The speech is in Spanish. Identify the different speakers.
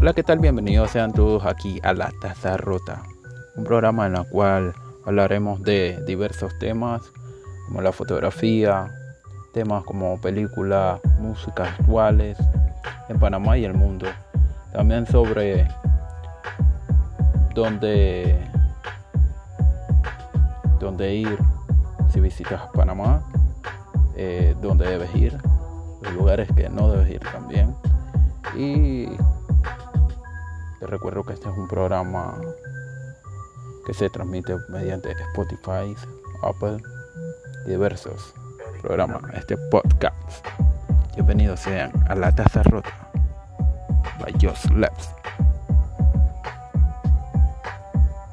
Speaker 1: Hola, ¿qué tal? Bienvenidos sean todos aquí a La Taza Rota, un programa en el cual hablaremos de diversos temas como la fotografía, temas como películas, música actuales en Panamá y el mundo. También sobre dónde, dónde ir si visitas Panamá, eh, dónde debes ir, los lugares que no debes ir también. Y recuerdo que este es un programa que se transmite mediante Spotify, Apple y diversos programas. Este podcast. Bienvenidos sean a La Taza Rota by Just Labs.